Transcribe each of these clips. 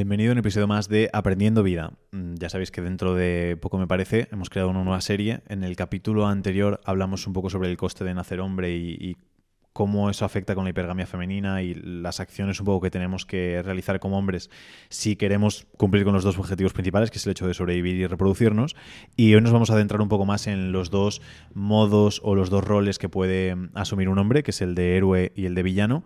Bienvenido a un episodio más de Aprendiendo Vida. Mm, Ya sabéis que dentro de poco me parece hemos creado una nueva serie. En el capítulo anterior hablamos un poco sobre el coste de nacer hombre y, cómo eso afecta con la hipergamia femenina y las acciones un poco que tenemos que realizar como hombres si queremos cumplir con los dos objetivos principales, que es el hecho de sobrevivir y reproducirnos. Y hoy nos vamos a adentrar un poco más en los dos modos o los dos roles que puede asumir un hombre, que es el de héroe y el de villano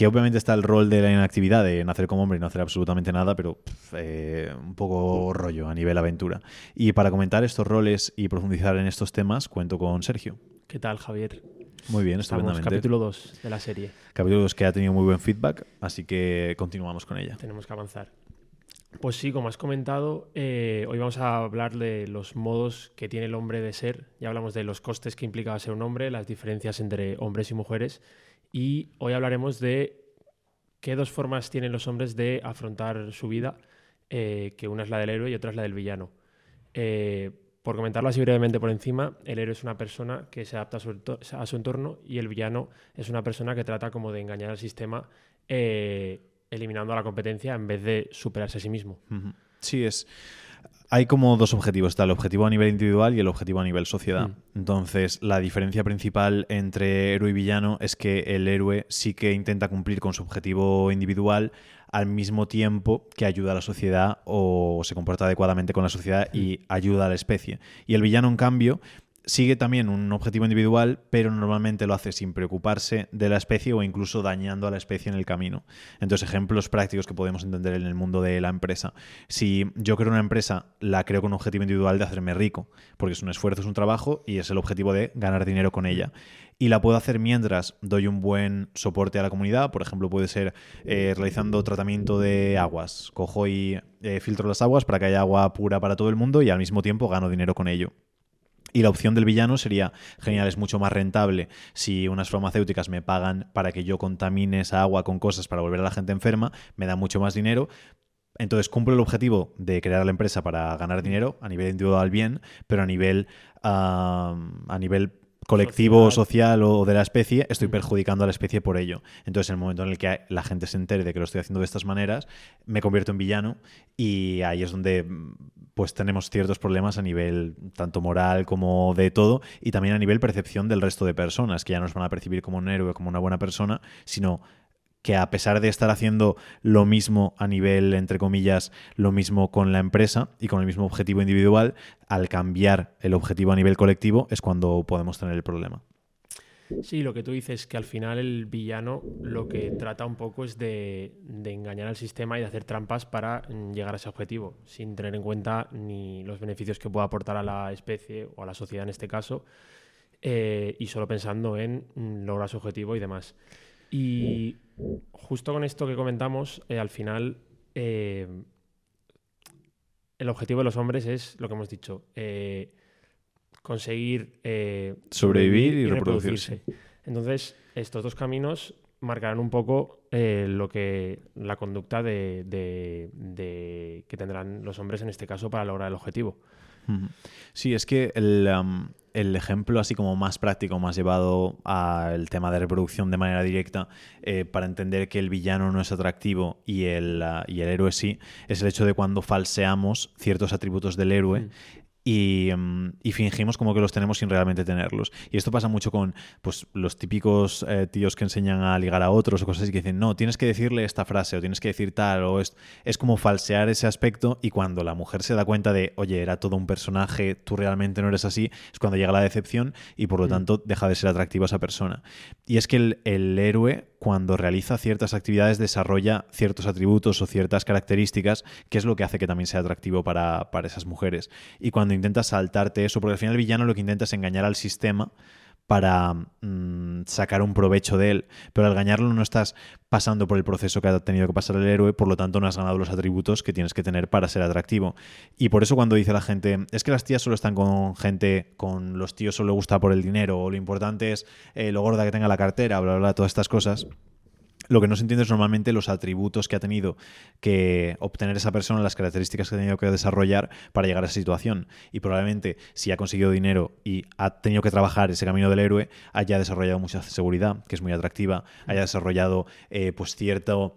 que obviamente está el rol de la inactividad, de nacer como hombre y no hacer absolutamente nada, pero pff, eh, un poco rollo a nivel aventura. Y para comentar estos roles y profundizar en estos temas, cuento con Sergio. ¿Qué tal, Javier? Muy bien, Estamos estupendamente. capítulo 2 de la serie. Capítulo 2 que ha tenido muy buen feedback, así que continuamos con ella. Tenemos que avanzar. Pues sí, como has comentado, eh, hoy vamos a hablar de los modos que tiene el hombre de ser. Ya hablamos de los costes que implica ser un hombre, las diferencias entre hombres y mujeres. Y hoy hablaremos de qué dos formas tienen los hombres de afrontar su vida, eh, que una es la del héroe y otra es la del villano. Eh, por comentarlo así brevemente por encima, el héroe es una persona que se adapta a su, entorno y el villano es una persona que trata como de engañar al sistema eh, eliminando a la competencia en vez de superarse a sí mismo. Sí, es. Hay como dos objetivos. Está el objetivo a nivel individual y el objetivo a nivel sociedad. Mm. Entonces, la diferencia principal entre héroe y villano es que el héroe sí que intenta cumplir con su objetivo individual al mismo tiempo que ayuda a la sociedad o se comporta adecuadamente con la sociedad y ayuda a la especie. Y el villano, en cambio, sigue también un objetivo individual, pero normalmente lo hace sin preocuparse de la especie o incluso dañando a la especie en el camino. Entonces, ejemplos prácticos que podemos entender en el mundo de la empresa. Si yo creo una empresa, la creo con un objetivo individual de hacerme rico, porque es un esfuerzo, es un trabajo y es el objetivo de ganar dinero con ella. Y la puedo hacer mientras doy un buen soporte a la comunidad. Por ejemplo, puede ser eh, realizando tratamiento de aguas. Cojo y eh, filtro las aguas para que haya agua pura para todo el mundo y al mismo tiempo gano dinero con ello. Y la opción del villano sería, genial, es mucho más rentable si unas farmacéuticas me pagan para que yo contamine esa agua con cosas para volver a la gente enferma, me da mucho más dinero. Entonces cumplo el objetivo de crear la empresa para ganar dinero a nivel individual bien, pero a nivel, ah, a nivel colectivo, social o de la especie, estoy perjudicando a la especie por ello. Entonces, en el momento en el que la gente se entere de que lo estoy haciendo de estas maneras, me convierto en villano y ahí es donde mm, pues tenemos ciertos problemas a nivel tanto moral como de todo y también a nivel percepción del resto de personas, que ya no nos van a percibir como un héroe, como una buena persona, sino que a pesar de estar haciendo lo mismo a nivel, entre comillas, lo mismo con la empresa y con el mismo objetivo individual, al cambiar el objetivo a nivel colectivo es cuando podemos tener el problema. Sí, lo que tú dices, que al final el villano lo que trata un poco es de, de engañar al sistema y de hacer trampas para mm, llegar a ese objetivo, sin tener en cuenta ni los beneficios que pueda aportar a la especie o a la sociedad en este caso, eh, y solo pensando en mm, lograr su objetivo y demás. Y justo con esto que comentamos, eh, al final eh, el objetivo de los hombres es lo que hemos dicho, eh, conseguir Sobrevivir y reproducirse. Entonces, estos dos caminos marcarán un poco lo que la conducta de, de- de- que tendrán los hombres en este caso para lograr el objetivo. Sí, es que el, um, el ejemplo así como más práctico, más llevado al tema de reproducción de manera directa, eh, para entender que el villano no es atractivo y el, uh, y el héroe sí, es el hecho de cuando falseamos ciertos atributos del héroe. Mm. Y, mm, y fingimos como que los tenemos sin realmente tenerlos. Y esto pasa mucho con pues, los típicos eh, tíos que enseñan a ligar a otros o cosas así que dicen, no, tienes que decirle esta frase o tienes que decir tal o es, es como falsear ese aspecto y cuando la mujer se da cuenta de, oye, era todo un personaje, tú realmente no eres así, es cuando llega la decepción y por lo Mm. tanto deja de ser atractiva esa persona. Y es que el, el héroe cuando realiza ciertas actividades desarrolla ciertos atributos o ciertas características que es lo que hace que también sea atractivo para, para esas mujeres. Y cuando intentas saltarte eso, porque al final el villano lo que intenta es engañar al sistema para mm, sacar un provecho de él, pero al engañarlo no estás pasando por el proceso que ha tenido que pasar el héroe, por lo tanto no has ganado los atributos que tienes que tener para ser atractivo. Y por eso cuando dice la gente, es que las tías solo están con gente, con los tíos solo le gusta por el dinero, o lo importante es eh, lo gorda que tenga la cartera, bla, bla, bla, todas estas cosas. Lo que no se entiende es normalmente los atributos que ha tenido que obtener esa persona, las características que ha tenido que desarrollar para llegar a esa situación. Y probablemente si ha conseguido dinero y ha tenido que trabajar ese camino del héroe, haya desarrollado mucha seguridad, que es muy atractiva, haya desarrollado eh, pues cierto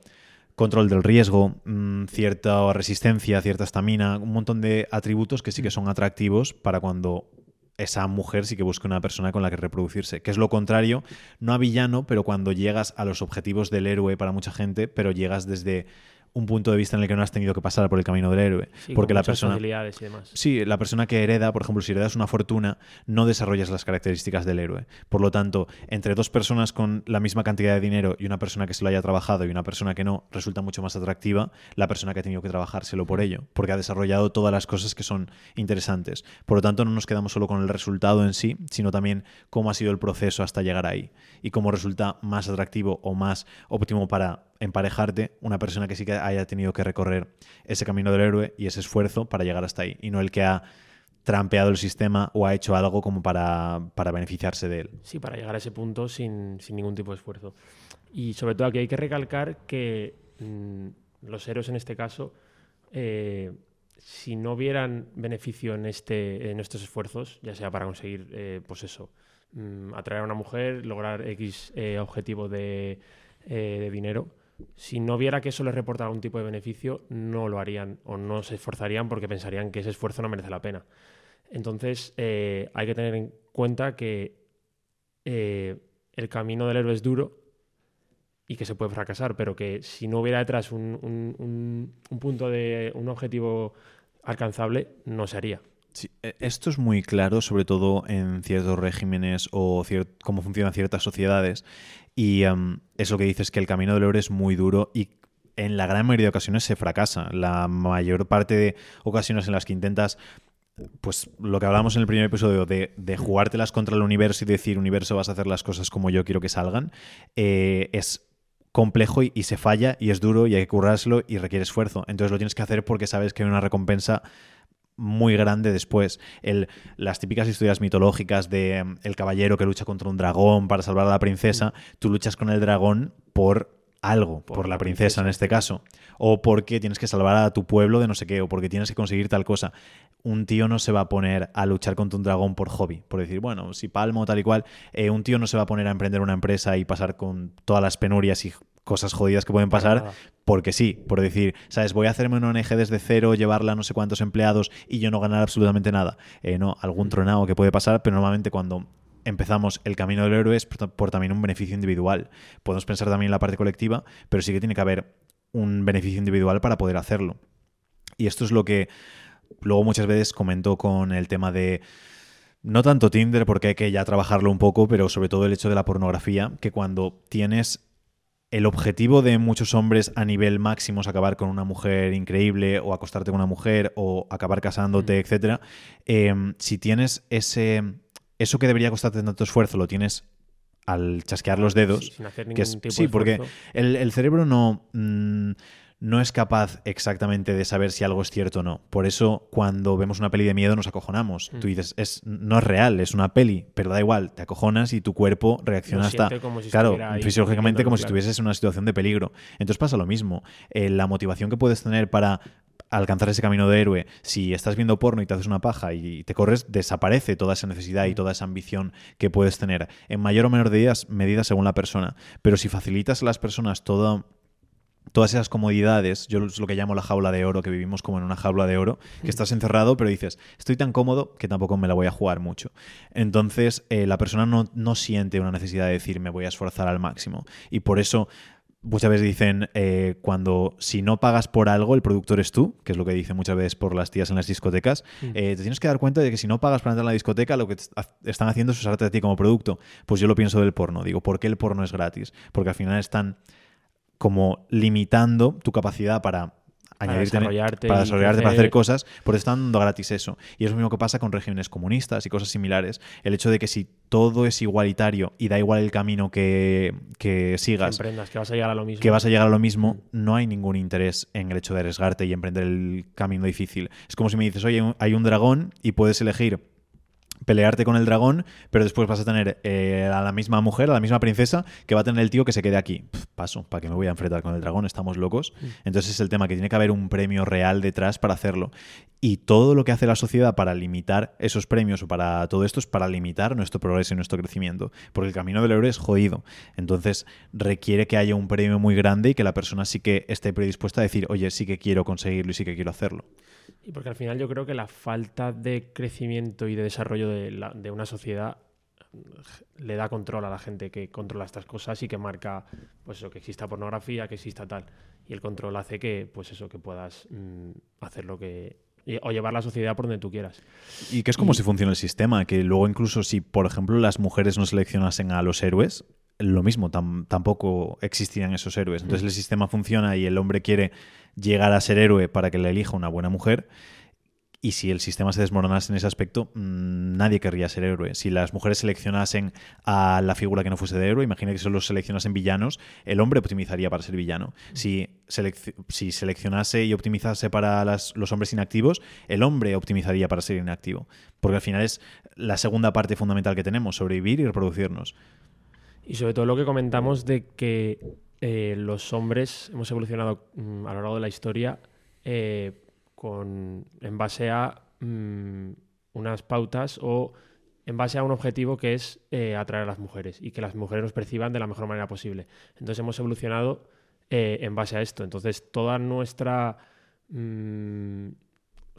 control del riesgo, mm, cierta resistencia, cierta estamina, un montón de atributos que sí que son atractivos para cuando esa mujer sí que busca una persona con la que reproducirse, que es lo contrario, no a villano, pero cuando llegas a los objetivos del héroe para mucha gente, pero llegas desde un punto de vista en el que no has tenido que pasar por el camino del héroe. Sí, porque la persona. y demás. Sí, la persona que hereda, por ejemplo, si heredas una fortuna, no desarrollas las características del héroe. Por lo tanto, entre dos personas con la misma cantidad de dinero y una persona que se lo haya trabajado y una persona que no, resulta mucho más atractiva la persona que ha tenido que trabajárselo por ello, porque ha desarrollado todas las cosas que son interesantes. Por lo tanto, no nos quedamos solo con el resultado en sí, sino también cómo ha sido el proceso hasta llegar ahí y cómo resulta más atractivo o más óptimo para emparejarte una persona que sí que haya tenido que recorrer ese camino del héroe y ese esfuerzo para llegar hasta ahí, y no el que ha trampeado el sistema o ha hecho algo como para, para beneficiarse de él. Sí, para llegar a ese punto sin, sin ningún tipo de esfuerzo. Y sobre todo aquí hay que recalcar que mm, los héroes en este caso, eh, si no vieran beneficio en, este, en estos esfuerzos, ya sea para conseguir, eh, pues eso, mm, atraer a una mujer, lograr X eh, objetivo de, de dinero, si no viera que eso les reporta algún tipo de beneficio, no lo harían o no se esforzarían porque pensarían que ese esfuerzo no merece la pena. Entonces, eh, hay que tener en cuenta que eh, el camino del héroe es duro y que se puede fracasar, pero que si no hubiera detrás un, un- un- un punto de un objetivo alcanzable, no se haría. E- esto es muy claro, sobre todo en ciertos regímenes o cómo funcionan ciertas sociedades. Y es lo que dices, que el camino del héroe es muy duro y en la gran mayoría de ocasiones se fracasa. La mayor parte de ocasiones en las que intentas, pues lo que hablamos en el primer episodio, de, de jugártelas contra el universo y decir, universo, vas a hacer las cosas como yo quiero que salgan, eh, es complejo y, y se falla y es duro y hay que currárselo y requiere esfuerzo. Entonces lo tienes que hacer porque sabes que hay una recompensa muy grande después. El, las típicas historias mitológicas de em, el caballero que lucha contra un dragón para salvar a la princesa, tú luchas con el dragón por algo, por, Por la princesa, en este caso, o porque tienes que salvar a tu pueblo de no sé qué, o porque tienes que conseguir tal cosa. Un tío no se va a poner a luchar contra un dragón por hobby, por decir, bueno, si palmo tal y cual, eh, un tío no se va a poner a emprender una empresa y pasar con todas las penurias y cosas jodidas que pueden pasar porque sí, por decir, ¿sabes? Voy a hacerme una ONG desde cero, llevarla a no sé cuántos empleados y yo no ganar absolutamente nada. Eh, no, algún tronado que puede pasar, pero normalmente cuando empezamos el camino del héroe es por, por también un beneficio individual. Podemos pensar también en la parte colectiva, pero sí que tiene que haber un beneficio individual para poder hacerlo. Y esto es lo que luego muchas veces comento con el tema de no tanto Tinder, porque hay que ya trabajarlo un poco, pero sobre todo el hecho de la pornografía, que cuando tienes el objetivo de muchos hombres a nivel máximo es acabar con una mujer increíble o acostarte con una mujer o acabar casándote, etcétera. eh, si tienes ese eso que debería costarte tanto esfuerzo, lo tienes al chasquear los dedos. Sí, sin hacer que ningún es- tipo sí, de porque el cerebro no, mm, no es capaz exactamente de saber si algo es cierto o no. Por eso, cuando vemos una peli de miedo, nos acojonamos. Mm. Tú dices, es, no es real, es una peli, pero da igual, te acojonas y tu cuerpo reacciona hasta. si claro, fisiológicamente, como si claro. estuvieses en una situación de peligro. Entonces pasa lo mismo. Eh, la motivación que puedes tener para alcanzar ese camino de héroe, si estás viendo porno y te haces una paja y te corres, desaparece toda esa necesidad Mm. y toda esa ambición que puedes tener, en mayor o menor medida, medida según la persona. Pero si facilitas a las personas todo, todas esas comodidades, yo es lo que llamo la jaula de oro, que vivimos como en una jaula de oro, que estás encerrado, pero dices, estoy tan cómodo que tampoco me la voy a jugar mucho. Entonces, eh, la persona no, no siente una necesidad de decir, me voy a esforzar al máximo. Y por eso muchas veces dicen eh, cuando si no pagas por algo el productor es tú que es lo que dicen muchas veces por las tías en las discotecas Mm. eh, te tienes que dar cuenta de que si no pagas para entrar a la discoteca lo que están haciendo es usarte a ti como producto pues yo lo pienso del porno digo ¿por qué el porno es gratis? porque al final están como limitando tu capacidad para añadirte desarrollarte para desarrollarte, para hacer cosas, porque están dando gratis eso. Y es lo mismo que pasa con regímenes comunistas y cosas similares. El hecho de que si todo es igualitario y da igual el camino que, que sigas, que vas a llegar a lo mismo. que vas a llegar a lo mismo, no hay ningún interés en el hecho de arriesgarte y emprender el camino difícil. Es como si me dices, oye, hay un dragón y puedes elegir pelearte con el dragón, pero después vas a tener eh, a la misma mujer, a la misma princesa, que va a tener el tío que se quede aquí. Pff, paso, ¿para qué me voy a enfrentar con el dragón? Estamos locos. Entonces es el tema que tiene que haber un premio real detrás para hacerlo. Y todo lo que hace la sociedad para limitar esos premios o para todo esto es para limitar nuestro progreso y nuestro crecimiento. Porque el camino del héroe es jodido. Entonces requiere que haya un premio muy grande y que la persona sí que esté predispuesta a decir, oye, sí que quiero conseguirlo y sí que quiero hacerlo. Y porque al final yo creo que la falta de crecimiento y de desarrollo de, una sociedad le da control a la gente que controla estas cosas y que marca pues eso, que exista pornografía, que exista tal. Y el control hace que, pues eso, que puedas mm, hacer lo que. O llevar la sociedad por donde tú quieras. Y que es como si funciona el sistema, que luego incluso si, por ejemplo, las mujeres no seleccionasen a los héroes, lo mismo, tampoco existirían esos héroes. Entonces mm. el sistema funciona y el hombre quiere llegar a ser héroe para que le elija una buena mujer y si el sistema se desmoronase en ese aspecto, mm, nadie querría ser héroe. Si las mujeres seleccionasen a la figura que no fuese de héroe, imagina que solo seleccionasen villanos, el hombre optimizaría para ser villano. Si, si seleccionase y optimizase para los hombres inactivos, el hombre optimizaría para ser inactivo. Porque al final es la segunda parte fundamental que tenemos, sobrevivir y reproducirnos. Y sobre todo lo que comentamos de que eh, los hombres hemos evolucionado mm, a lo largo de la historia eh, en base a mm, unas pautas o en base a un objetivo que es eh, atraer a las mujeres y que las mujeres nos perciban de la mejor manera posible. Entonces hemos evolucionado eh, en base a esto. Entonces toda nuestra mm,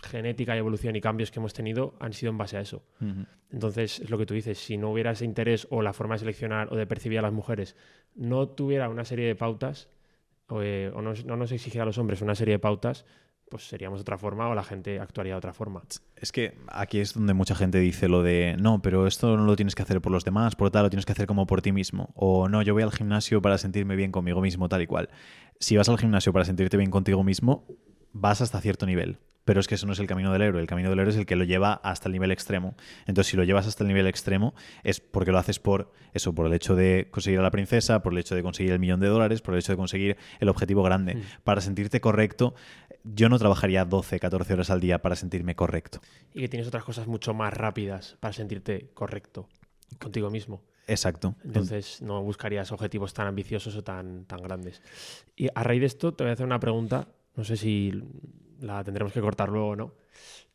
genética y evolución y cambios que hemos tenido han sido en base a eso. Entonces es lo que tú dices, si no hubiera ese interés o la forma de seleccionar o de percibir a las mujeres no tuviera una serie de pautas o, eh, no, no, nos exigiera a los hombres una serie de pautas, pues seríamos de otra forma o la gente actuaría de otra forma. Es que aquí es donde mucha gente dice lo de no, pero esto no lo tienes que hacer por los demás, por tal, lo tienes que hacer como por ti mismo. O no, yo voy al gimnasio para sentirme bien conmigo mismo, tal y cual. Si vas al gimnasio para sentirte bien contigo mismo, vas hasta cierto nivel. Pero es que eso no es el camino del héroe. El camino del héroe es el que lo lleva hasta el nivel extremo. Entonces, si lo llevas hasta el nivel extremo, es porque lo haces por eso, por el hecho de conseguir a la princesa, por el hecho de conseguir el millón de dólares, por el hecho de conseguir el objetivo grande. Mm. Para sentirte correcto, yo no trabajaría 12, 14 horas al día para sentirme correcto. Y que tienes otras cosas mucho más rápidas para sentirte correcto contigo mismo. Exacto. Entonces no buscarías objetivos tan ambiciosos o tan, tan grandes. Y a raíz de esto te voy a hacer una pregunta, no sé si la tendremos que cortar luego o no,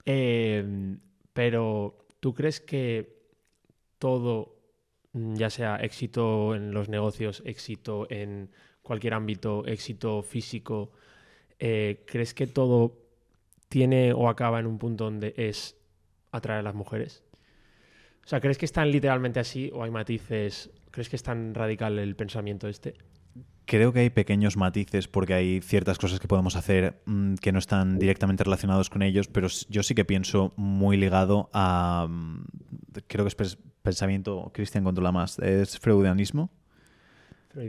eh, pero ¿tú crees que todo, ya sea éxito en los negocios, éxito en cualquier ámbito, éxito físico, eh, ¿crees que todo tiene o acaba en un punto donde es atraer a las mujeres? O sea, ¿crees que están literalmente así o hay matices? ¿Crees que es tan radical el pensamiento este? Creo que hay pequeños matices porque hay ciertas cosas que podemos hacer mm, que no están directamente relacionados con ellos, pero yo sí que pienso muy ligado a... Mm, creo que es pensamiento, Cristian controla más, es freudianismo.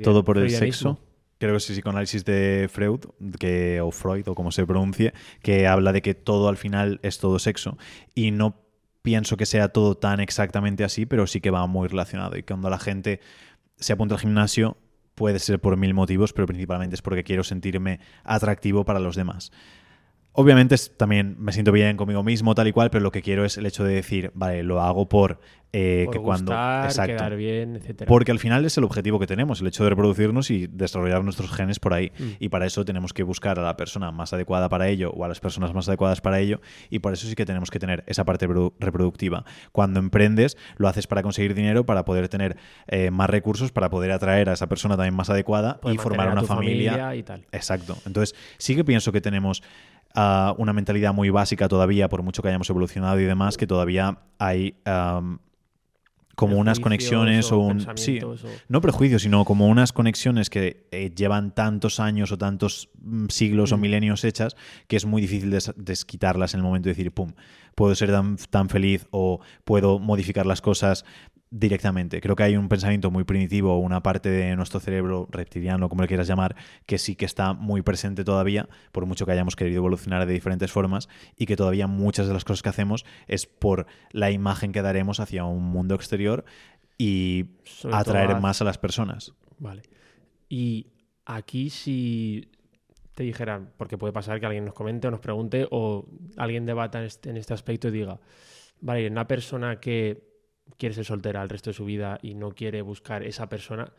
Todo por el sexo creo que es el psicoanálisis de Freud, que, o Freud, o como se pronuncie, que habla de que todo al final es todo sexo. Y no pienso que sea todo tan exactamente así, pero sí que va muy relacionado. Y cuando la gente se apunta al gimnasio, puede ser por mil motivos, pero principalmente es porque quiero sentirme atractivo para los demás. Obviamente también me siento bien conmigo mismo, tal y cual, pero lo que quiero es el hecho de decir, vale, lo hago por, eh, que cuando. quedar bien, etc. Porque al final es el objetivo que tenemos, el hecho de reproducirnos y desarrollar nuestros genes por ahí. Mm. Y para eso tenemos que buscar a la persona más adecuada para ello o a las personas más adecuadas para ello. Y por eso sí que tenemos que tener esa parte reproductiva. Cuando emprendes, lo haces para conseguir dinero, para poder tener eh, más recursos, para poder atraer a esa persona también más adecuada y formar una familia. familia y tal. Exacto. Entonces, sí que pienso que tenemos una mentalidad muy básica todavía, por mucho que hayamos evolucionado y demás, que todavía hay como unas conexiones o, un... Sí, no prejuicios, sino como unas conexiones que eh, llevan tantos años o tantos mm, siglos o mm. milenios hechas que es muy difícil desquitarlas en el momento de decir, pum, puedo ser tan, tan feliz o puedo modificar las cosas directamente. Creo que hay un pensamiento muy primitivo, una parte de nuestro cerebro reptiliano, como le quieras llamar, que sí que está muy presente todavía, por mucho que hayamos querido evolucionar de diferentes formas, y que todavía muchas de las cosas que hacemos es por la imagen que daremos hacia un mundo exterior y atraer más a las personas. Vale. Y aquí si te dijeran, porque puede pasar que alguien nos comente o nos pregunte o alguien debata en este, en este aspecto y diga, vale, una persona que quiere ser soltera el resto de su vida y no quiere buscar esa persona,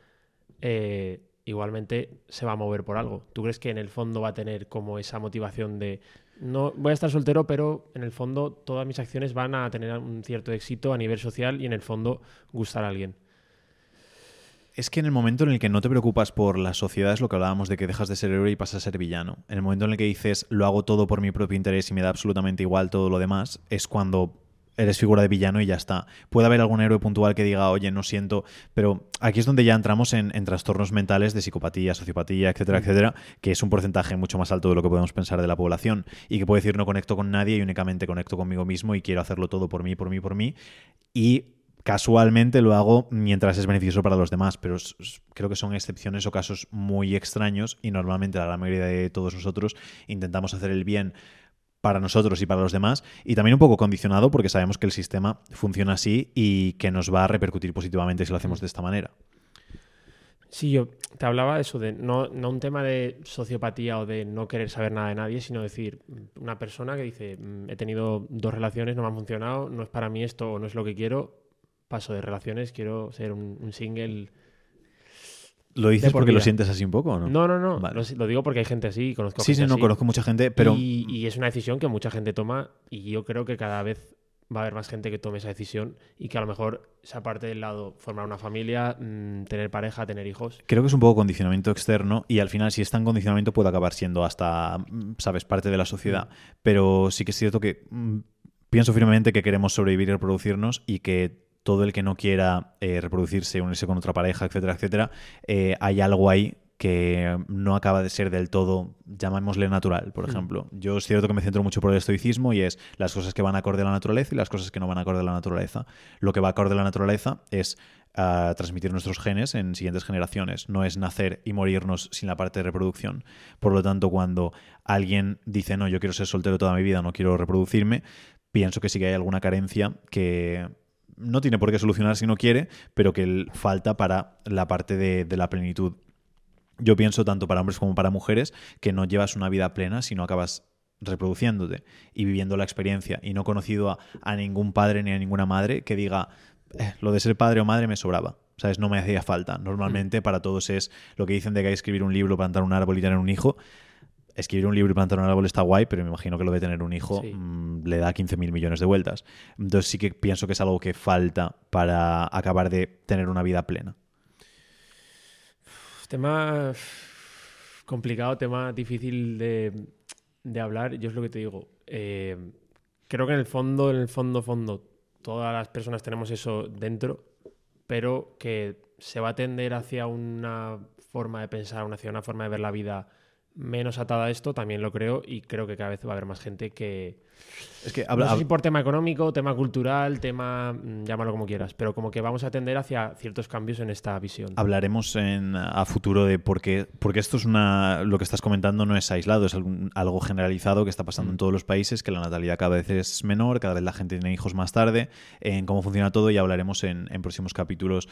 eh, igualmente se va a mover por algo. ¿Tú crees que en el fondo va a tener como esa motivación de no voy a estar soltero, pero en el fondo todas mis acciones van a tener un cierto éxito a nivel social y en el fondo gustar a alguien? Es que en el momento en el que no te preocupas por la sociedad es lo que hablábamos de que dejas de ser héroe y pasas a ser villano. En el momento en el que dices lo hago todo por mi propio interés y me da absolutamente igual todo lo demás, es cuando eres figura de villano y ya está. Puede haber algún héroe puntual que diga, oye, no siento, pero aquí es donde ya entramos en, trastornos mentales de psicopatía, sociopatía, etcétera, mm. etcétera, que es un porcentaje mucho más alto de lo que podemos pensar de la población y que puede decir no conecto con nadie y únicamente conecto conmigo mismo y quiero hacerlo todo por mí, por mí, por mí. Y casualmente lo hago mientras es beneficioso para los demás, pero creo que son excepciones o casos muy extraños y normalmente la gran mayoría de todos nosotros intentamos hacer el bien para nosotros y para los demás y también un poco condicionado porque sabemos que el sistema funciona así y que nos va a repercutir positivamente si lo hacemos de esta manera. Sí, yo te hablaba de eso, de no, un tema de sociopatía o de no querer saber nada de nadie, sino decir, una persona que dice, mm, he tenido dos relaciones, no me han funcionado, no es para mí esto o no es lo que quiero, paso de relaciones, quiero ser un, single. ¿Lo dices porque lo sientes así un poco o no? No, no, no. Lo, digo porque hay gente así, conozco Sí, sí, no, conozco mucha gente, pero... Y, es una decisión que mucha gente toma y yo creo que cada vez va a haber más gente que tome esa decisión y que a lo mejor esa parte del lado, formar una familia, mm, tener pareja, tener hijos. Creo que es un poco condicionamiento externo y al final si es tan condicionamiento puede acabar siendo hasta, mm, sabes, parte de la sociedad. Mm. Pero sí que es cierto que pienso firmemente que queremos sobrevivir y reproducirnos y que todo el que no quiera eh, reproducirse, unirse con otra pareja, etcétera, etcétera, eh, hay algo ahí que no acaba de ser del todo, llamémosle natural, por hmm. ejemplo. Yo es cierto que me centro mucho por el estoicismo y es las cosas que van acorde a la naturaleza y las cosas que no van acorde a la naturaleza. Lo que va acorde a la naturaleza es ah, transmitir nuestros genes en siguientes generaciones, no es nacer y morirnos sin la parte de reproducción. Por lo tanto, cuando alguien dice, no, yo quiero ser soltero toda mi vida, no quiero reproducirme, pienso que sí que hay alguna carencia que no tiene por qué solucionar si no quiere, pero que falta para la parte de, la plenitud. Yo pienso tanto para hombres como para mujeres que no llevas una vida plena si no acabas reproduciéndote y viviendo la experiencia y no conocido a, ningún padre ni a ninguna madre que diga eh, lo de ser padre o madre me sobraba. ¿Sabes? No me hacía falta. Normalmente para todos es lo que dicen de que hay que escribir un libro, plantar un árbol y tener un hijo escribir un libro y plantar un árbol está guay, pero me imagino que lo de tener un hijo mm, le da 15.000 millones de vueltas. Entonces sí que pienso que es algo que falta para acabar de tener una vida plena. Tema complicado, tema difícil de, hablar. Yo es lo que te digo. Eh, creo que en el fondo, en el fondo, fondo, todas las personas tenemos eso dentro, pero que se va a tender hacia una forma de pensar, hacia una forma de ver la vida menos atada a esto, también lo creo, y creo que cada vez va a haber más gente que. Es que habla, no sé si por tema económico, tema cultural, tema. Mm, llámalo como quieras, pero como que vamos a tender hacia ciertos cambios en esta visión. Hablaremos en, a futuro de por qué. Porque esto es una. Lo que estás comentando no es aislado, es algo generalizado que está pasando en mm. todos los países, que la natalidad cada vez es menor, cada vez la gente tiene hijos más tarde, en cómo funciona todo, y hablaremos en, en próximos capítulos.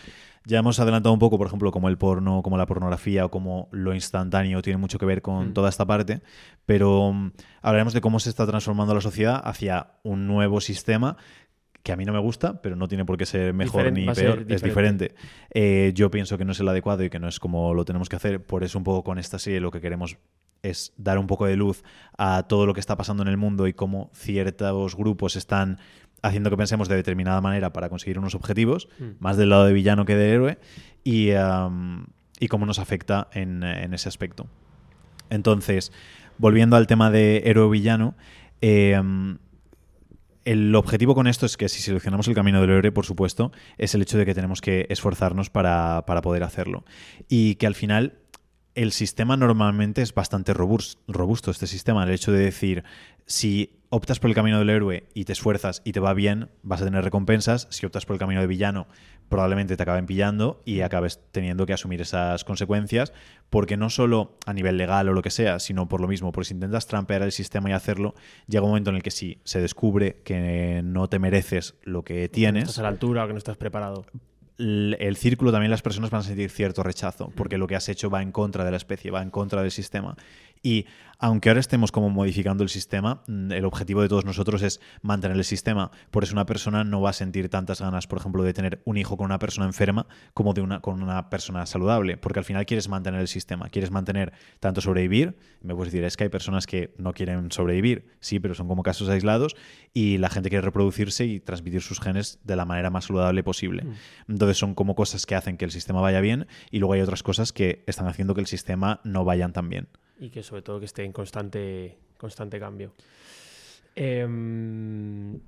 Ya hemos adelantado un poco, por ejemplo, como el porno, como la pornografía o como lo instantáneo tiene mucho que ver con con mm. toda esta parte, pero mm, hablaremos de cómo se está transformando la sociedad hacia un nuevo sistema que a mí no me gusta, pero no tiene por qué ser mejor ni peor, es diferente. Eh, yo pienso que no es el adecuado y que no es como lo tenemos que hacer, por eso un poco con esta serie lo que queremos es dar un poco de luz a todo lo que está pasando en el mundo y cómo ciertos grupos están haciendo que pensemos de determinada manera para conseguir unos objetivos, mm. más del lado de villano que de héroe, y, y cómo nos afecta en ese aspecto. Entonces, volviendo al tema de héroe-villano, em, el objetivo con esto es que si seleccionamos el camino del héroe, por supuesto, es el hecho de que tenemos que esforzarnos para, para poder hacerlo. Y que al final el sistema normalmente es bastante robusto, este sistema. El hecho de decir, si optas por el camino del héroe y te esfuerzas y te va bien, vas a tener recompensas. Si optas por el camino de villano, probablemente te acaben pillando y acabes teniendo que asumir esas consecuencias, porque no solo a nivel legal o lo que sea, sino por lo mismo, porque si intentas trampear el sistema y hacerlo, llega un momento en el que si se descubre que no te mereces lo que tienes. No estás a la altura o que no estás preparado el círculo también las personas van a sentir cierto rechazo, porque lo que has hecho va en contra de la especie, va en contra del sistema. Y aunque ahora estemos como modificando el sistema, mm, el objetivo de todos nosotros es mantener el sistema. Por eso una persona no va a sentir tantas ganas, por ejemplo, de tener un hijo con una persona enferma como de una con una persona saludable, porque al final quieres mantener el sistema, quieres mantener tanto sobrevivir, me puedes decir, es que hay personas que no quieren sobrevivir, sí, pero son como casos aislados y la gente quiere reproducirse y transmitir sus genes de la manera más saludable posible. Mm. Entonces son como cosas que hacen que el sistema vaya bien y luego hay otras cosas que están haciendo que el sistema no vayan tan bien y que sobre todo que esté en constante, constante cambio. Em,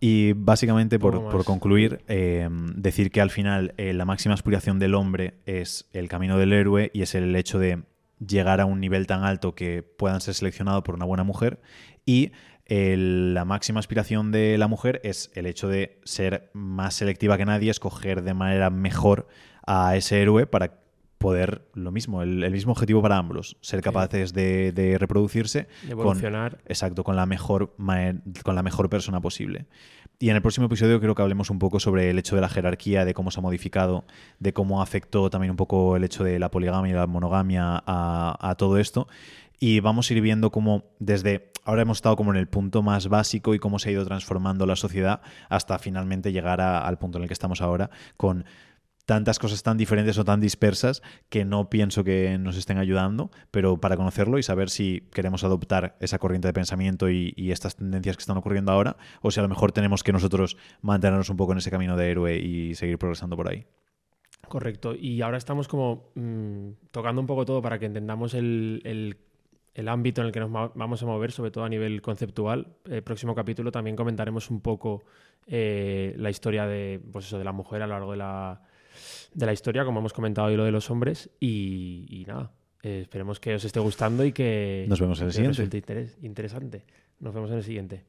y básicamente, por, concluir, em, decir que al final eh, la máxima aspiración del hombre es el camino del héroe y es el hecho de llegar a un nivel tan alto que puedan ser seleccionados por una buena mujer y la máxima aspiración de la mujer es el hecho de ser más selectiva que nadie, escoger de manera mejor a ese héroe para poder lo mismo, el, mismo objetivo para ambos, ser capaces de, reproducirse, evolucionar. Con, exacto, con la mejor con la mejor persona posible. Y en el próximo episodio creo que hablemos un poco sobre el hecho de la jerarquía, de cómo se ha modificado, de cómo afectó también un poco el hecho de la poligamia y la monogamia a, todo esto. Y vamos a ir viendo cómo desde ahora hemos estado como en el punto más básico y cómo se ha ido transformando la sociedad hasta finalmente llegar al punto en el que estamos ahora con tantas cosas tan diferentes o tan dispersas que no pienso que nos estén ayudando, pero para conocerlo y saber si queremos adoptar esa corriente de pensamiento y, estas tendencias que están ocurriendo ahora, o si a lo mejor tenemos que nosotros mantenernos un poco en ese camino de héroe y seguir progresando por ahí. Correcto. Y ahora estamos como mm, tocando un poco todo para que entendamos el, ámbito en el que nos vamos a mover, sobre todo a nivel conceptual. El próximo capítulo también comentaremos un poco eh, la historia de, pues eso, de la mujer a lo largo de la de la historia, como hemos comentado hoy lo de los hombres. Y, nada, eh, esperemos que os esté gustando y que nos vemos en el siguiente. interesante. Nos vemos en el siguiente.